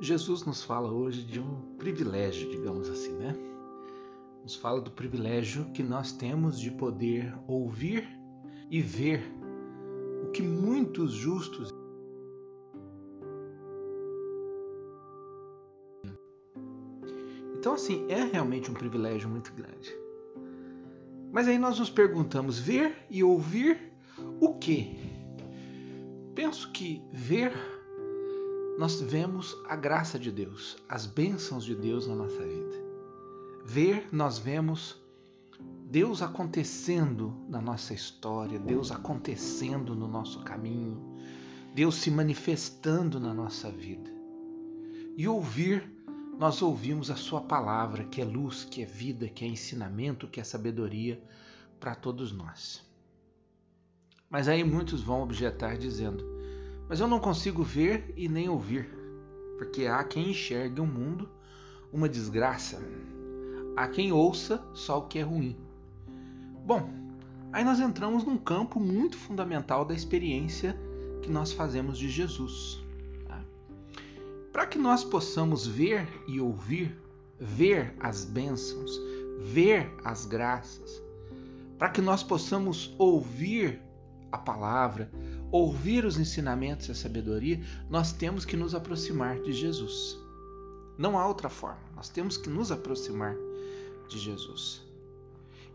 Jesus nos fala hoje de um privilégio, digamos assim, né? Nos fala do privilégio que nós temos de poder ouvir e ver o que muitos justos Então, assim, é realmente um privilégio muito grande. Mas aí nós nos perguntamos: ver e ouvir o quê? Penso que ver, nós vemos a graça de Deus, as bênçãos de Deus na nossa vida. Ver, nós vemos Deus acontecendo na nossa história, Deus acontecendo no nosso caminho, Deus se manifestando na nossa vida. E ouvir, nós ouvimos a Sua palavra, que é luz, que é vida, que é ensinamento, que é sabedoria para todos nós. Mas aí muitos vão objetar dizendo: Mas eu não consigo ver e nem ouvir, porque há quem enxergue o mundo uma desgraça, há quem ouça só o que é ruim. Bom, aí nós entramos num campo muito fundamental da experiência que nós fazemos de Jesus. Para que nós possamos ver e ouvir, ver as bênçãos, ver as graças, para que nós possamos ouvir a palavra, ouvir os ensinamentos e a sabedoria, nós temos que nos aproximar de Jesus. Não há outra forma, nós temos que nos aproximar de Jesus.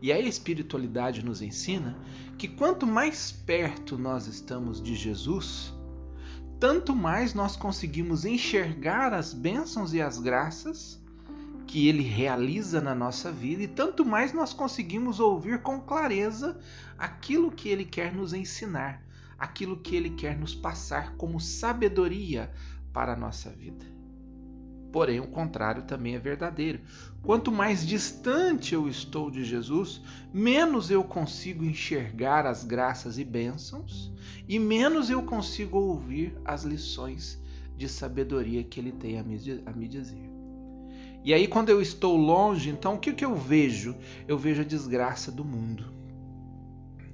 E a espiritualidade nos ensina que quanto mais perto nós estamos de Jesus, tanto mais nós conseguimos enxergar as bênçãos e as graças que ele realiza na nossa vida e tanto mais nós conseguimos ouvir com clareza aquilo que ele quer nos ensinar, aquilo que ele quer nos passar como sabedoria para a nossa vida. Porém, o contrário também é verdadeiro. Quanto mais distante eu estou de Jesus, menos eu consigo enxergar as graças e bênçãos e menos eu consigo ouvir as lições de sabedoria que ele tem a me dizer. E aí, quando eu estou longe, então o que, que eu vejo? Eu vejo a desgraça do mundo.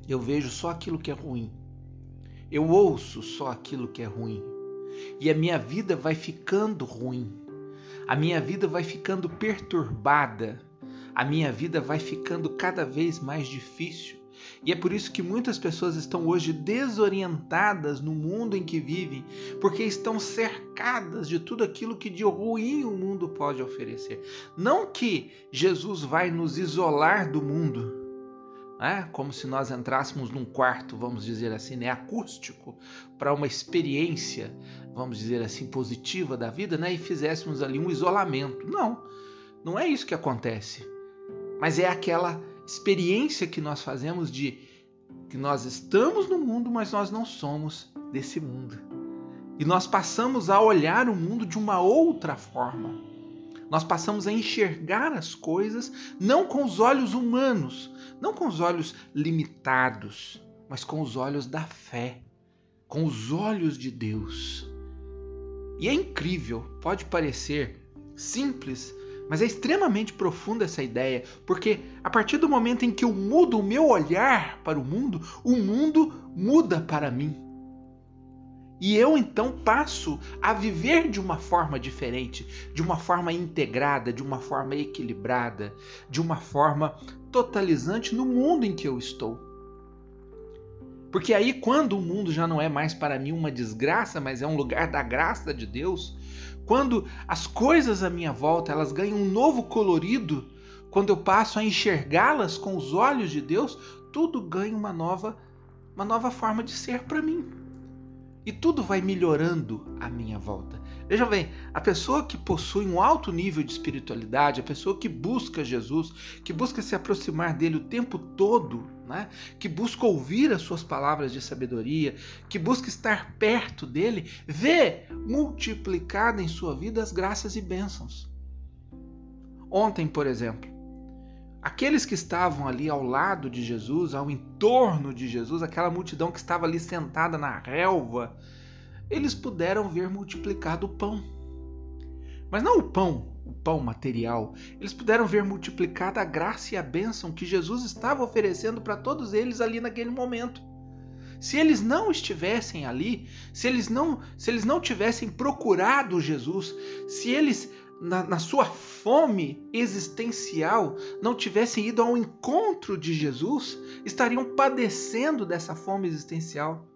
Eu vejo só aquilo que é ruim. Eu ouço só aquilo que é ruim. E a minha vida vai ficando ruim a minha vida vai ficando perturbada, a minha vida vai ficando cada vez mais difícil. E é por isso que muitas pessoas estão hoje desorientadas no mundo em que vivem, porque estão cercadas de tudo aquilo que de ruim o mundo pode oferecer. Não que Jesus vai nos isolar do mundo, né? como se nós entrássemos num quarto, vamos dizer assim, né? acústico, para uma experiência, vamos dizer assim, positiva da vida, né? e fizéssemos ali um isolamento. Não, não é isso que acontece. Mas é aquela experiência que nós fazemos de que nós estamos no mundo, mas nós não somos desse mundo. E nós passamos a olhar o mundo de uma outra forma. Nós passamos a enxergar as coisas não com os olhos humanos, não com os olhos limitados, mas com os olhos da fé, com os olhos de Deus. E é incrível, pode parecer simples, mas é extremamente profunda essa ideia, porque a partir do momento em que eu mudo o meu olhar para o mundo, o mundo muda para mim. E eu então passo a viver de uma forma diferente, de uma forma integrada, de uma forma equilibrada, de uma forma totalizante no mundo em que eu estou. Porque aí, quando o mundo já não é mais para mim uma desgraça, mas é um lugar da graça de Deus, quando as coisas à minha volta elas ganham um novo colorido, quando eu passo a enxergá-las com os olhos de Deus, tudo ganha uma nova, uma nova forma de ser para mim. E tudo vai melhorando à minha volta. Veja bem, a pessoa que possui um alto nível de espiritualidade, a pessoa que busca Jesus, que busca se aproximar dele o tempo todo, né? que busca ouvir as suas palavras de sabedoria, que busca estar perto dele, vê multiplicada em sua vida as graças e bênçãos. Ontem, por exemplo, Aqueles que estavam ali ao lado de Jesus, ao entorno de Jesus, aquela multidão que estava ali sentada na relva, eles puderam ver multiplicado o pão. Mas não o pão, o pão material. Eles puderam ver multiplicada a graça e a bênção que Jesus estava oferecendo para todos eles ali naquele momento. Se eles não estivessem ali, se eles não, se eles não tivessem procurado Jesus, se eles na, na, sua fome existencial não tivessem ido ao encontro de Jesus, estariam padecendo dessa fome existencial.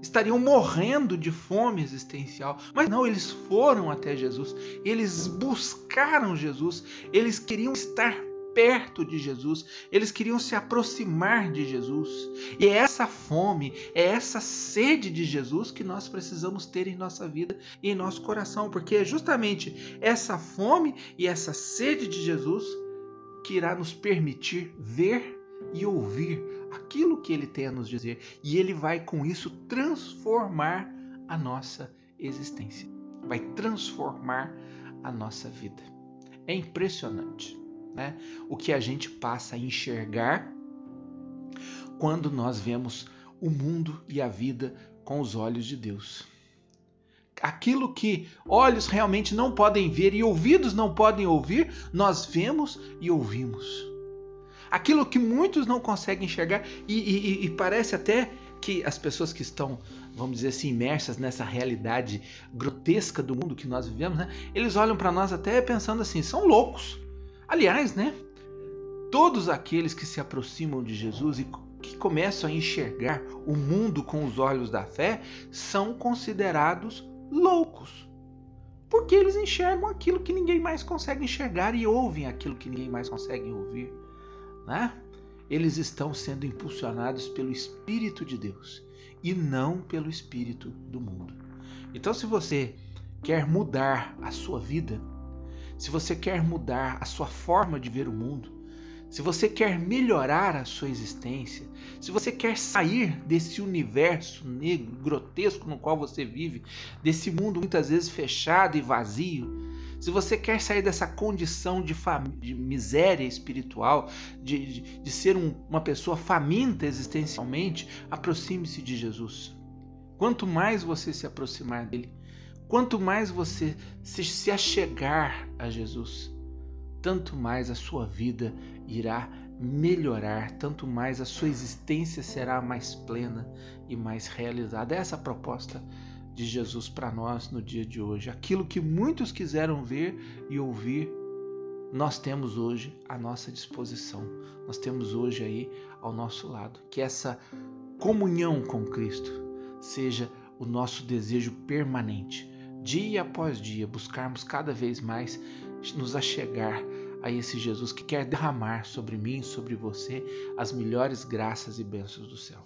Estariam morrendo de fome existencial. Mas não, eles foram até Jesus, eles buscaram Jesus, eles queriam estar perto de Jesus, eles queriam se aproximar de Jesus. E é essa fome, é essa sede de Jesus que nós precisamos ter em nossa vida e em nosso coração, porque é justamente essa fome e essa sede de Jesus que irá nos permitir ver e ouvir aquilo que ele tem a nos dizer, e ele vai com isso transformar a nossa existência, vai transformar a nossa vida. É impressionante né? o que a gente passa a enxergar quando nós vemos o mundo e a vida com os olhos de Deus. Aquilo que olhos realmente não podem ver e ouvidos não podem ouvir, nós vemos e ouvimos. Aquilo que muitos não conseguem enxergar, e, e, e parece até que as pessoas que estão, vamos dizer assim, imersas nessa realidade grotesca do mundo que nós vivemos, né? eles olham para nós até pensando assim: são loucos. Aliás, né? Todos aqueles que se aproximam de Jesus e que começam a enxergar o mundo com os olhos da fé são considerados loucos. Porque eles enxergam aquilo que ninguém mais consegue enxergar e ouvem aquilo que ninguém mais consegue ouvir. Né? Eles estão sendo impulsionados pelo Espírito de Deus e não pelo Espírito do mundo. Então, se você quer mudar a sua vida, se você quer mudar a sua forma de ver o mundo, se você quer melhorar a sua existência, se você quer sair desse universo negro, grotesco no qual você vive, desse mundo muitas vezes fechado e vazio, se você quer sair dessa condição de, de miséria espiritual, de, de, de ser um, uma pessoa faminta existencialmente, aproxime-se de Jesus. Quanto mais você se aproximar dele, Quanto mais você se achegar a Jesus, tanto mais a sua vida irá melhorar, tanto mais a sua existência será mais plena e mais realizada. Essa é a proposta de Jesus para nós no dia de hoje. Aquilo que muitos quiseram ver e ouvir, nós temos hoje à nossa disposição. Nós temos hoje aí ao nosso lado. Que essa comunhão com Cristo seja o nosso desejo permanente dia após dia, buscarmos cada vez mais nos achegar a esse Jesus que quer derramar sobre mim, sobre você, as melhores graças e bênçãos do céu.